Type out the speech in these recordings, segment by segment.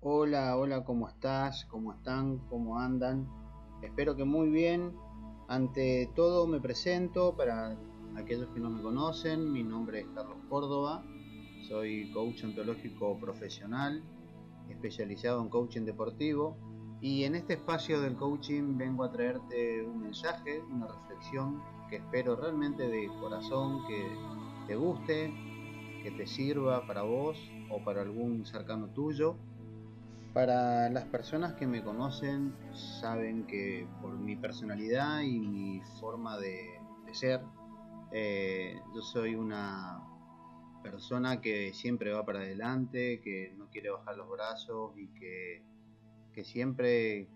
Hola, hola, ¿cómo estás? ¿Cómo están? ¿Cómo andan? Espero que muy bien. Ante todo me presento para aquellos que no me conocen. Mi nombre es Carlos Córdoba. Soy coach ontológico profesional, especializado en coaching deportivo. Y en este espacio del coaching vengo a traerte un mensaje, una reflexión que espero realmente de corazón que te guste, que te sirva para vos o para algún cercano tuyo para las personas que me conocen saben que por mi personalidad y mi forma de, ser, eh, yo soy una persona que siempre va para adelante, que no quiere bajar los brazos y que, siempre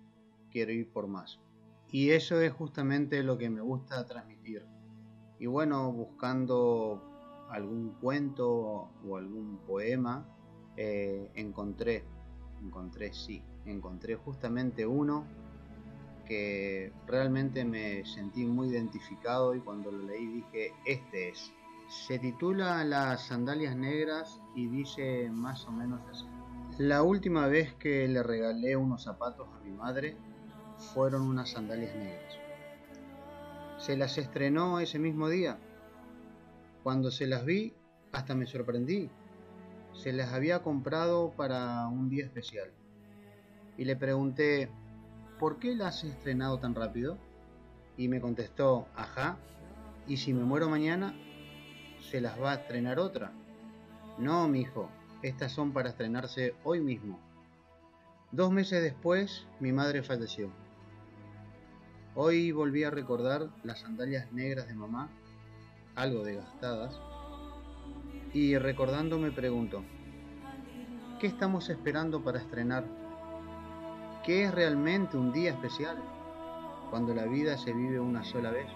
quiere ir por más. Y eso es justamente lo que me gusta transmitir. Y bueno, buscando algún cuento o algún poema, eh, encontré encontré, sí, encontré justamente uno que realmente me sentí muy identificado y cuando lo leí dije, este es. Se titula Las sandalias negras y dice más o menos así. La última vez que le regalé unos zapatos a mi madre fueron unas sandalias negras. Se las estrenó ese mismo día. Cuando se las vi, hasta me sorprendí se las había comprado para un día especial. Y le pregunté, ¿por qué las has estrenado tan rápido? Y me contestó, ajá, ¿y si me muero mañana? ¿Se las va a estrenar otra? No, mi hijo, estas son para estrenarse hoy mismo. Dos meses después, mi madre falleció. Hoy volví a recordar las sandalias negras de mamá, algo desgastadas, y recordando me pregunto, ¿qué estamos esperando para estrenar? ¿Qué es realmente un día especial cuando la vida se vive una sola vez?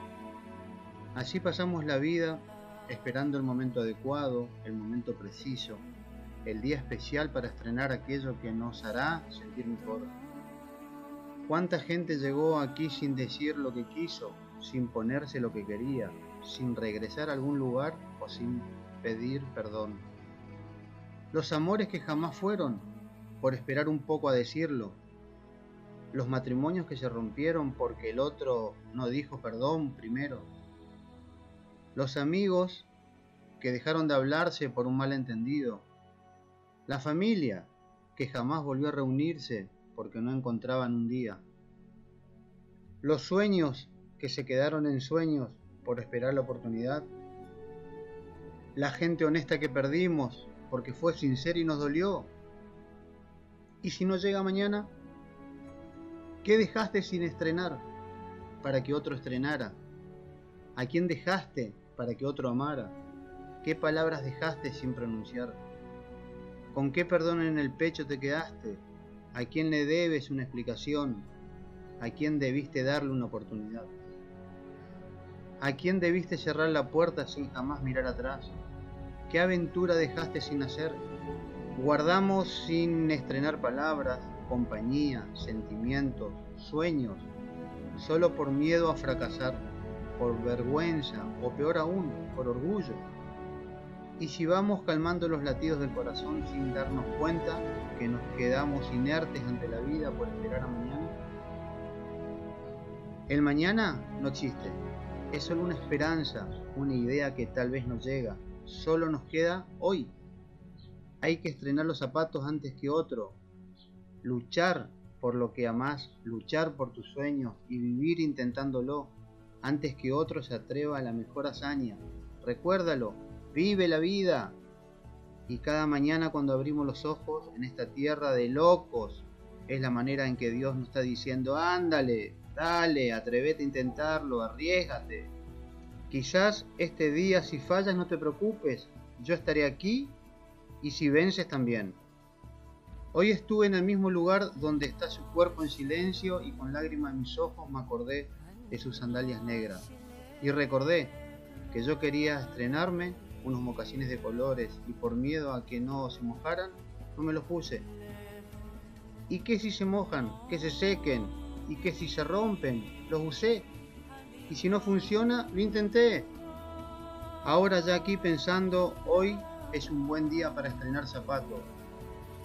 Así pasamos la vida esperando el momento adecuado, el momento preciso, el día especial para estrenar aquello que nos hará sentir mejor. ¿Cuánta gente llegó aquí sin decir lo que quiso, sin ponerse lo que quería, sin regresar a algún lugar o sin pedir perdón. Los amores que jamás fueron, por esperar un poco a decirlo. Los matrimonios que se rompieron porque el otro no dijo perdón primero. Los amigos que dejaron de hablarse por un malentendido. La familia que jamás volvió a reunirse porque no encontraban un día. Los sueños que se quedaron en sueños por esperar la oportunidad la gente honesta que perdimos porque fue sincera y nos dolió. ¿Y si no llega mañana? ¿Qué dejaste sin estrenar para que otro estrenara? ¿A quién dejaste para que otro amara? ¿Qué palabras dejaste sin pronunciar? ¿Con qué perdón en el pecho te quedaste? ¿A quién le debes una explicación? ¿A quién debiste darle una oportunidad? ¿A quién debiste cerrar la puerta sin jamás mirar atrás? ¿Qué aventura dejaste sin hacer? Guardamos sin estrenar palabras, compañía, sentimientos, sueños, solo por miedo a fracasar, por vergüenza o peor aún, por orgullo. Y si vamos calmando los latidos del corazón sin darnos cuenta que nos quedamos inertes ante la vida por esperar a mañana, el mañana no existe, es solo una esperanza, una idea que tal vez no llega, solo nos queda hoy. Hay que estrenar los zapatos antes que otro, luchar por lo que amás, luchar por tus sueños y vivir intentándolo antes que otro se atreva a la mejor hazaña. Recuérdalo, vive la vida. Y cada mañana cuando abrimos los ojos en esta tierra de locos, es la manera en que Dios nos está diciendo, ándale, dale, atrevete a intentarlo, arriesgate. Quizás este día si fallas no te preocupes, yo estaré aquí y si vences también. Hoy estuve en el mismo lugar donde está su cuerpo en silencio y con lágrimas en mis ojos me acordé de sus sandalias negras. Y recordé que yo quería estrenarme unos mocasines de colores y por miedo a que no se mojaran, no me los puse. ¿Y qué si se mojan? Que se sequen. ¿Y qué si se rompen? Los usé y si no funciona, lo intenté. Ahora ya aquí pensando, hoy es un buen día para estrenar zapatos,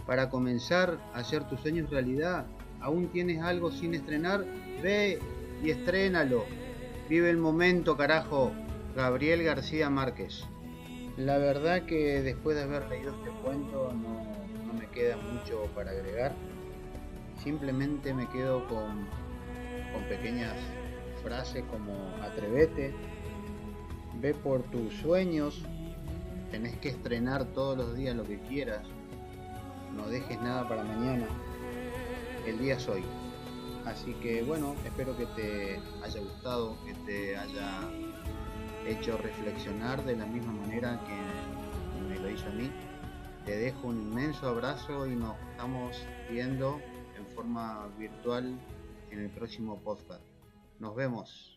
para comenzar a hacer tus sueños realidad. ¿Aún tienes algo sin estrenar? Ve y estrénalo. Vive el momento, carajo. Gabriel García Márquez. La verdad que después de haber leído este cuento no, no me queda mucho para agregar. Simplemente me quedo con, con pequeñas frases como atrevete, ve por tus sueños, tenés que estrenar todos los días lo que quieras, no dejes nada para mañana, el día es hoy. Así que bueno, espero que te haya gustado, que te haya hecho reflexionar de la misma manera que me lo hizo a mí. Te dejo un inmenso abrazo y nos estamos viendo en forma virtual en el próximo podcast. Nos vemos.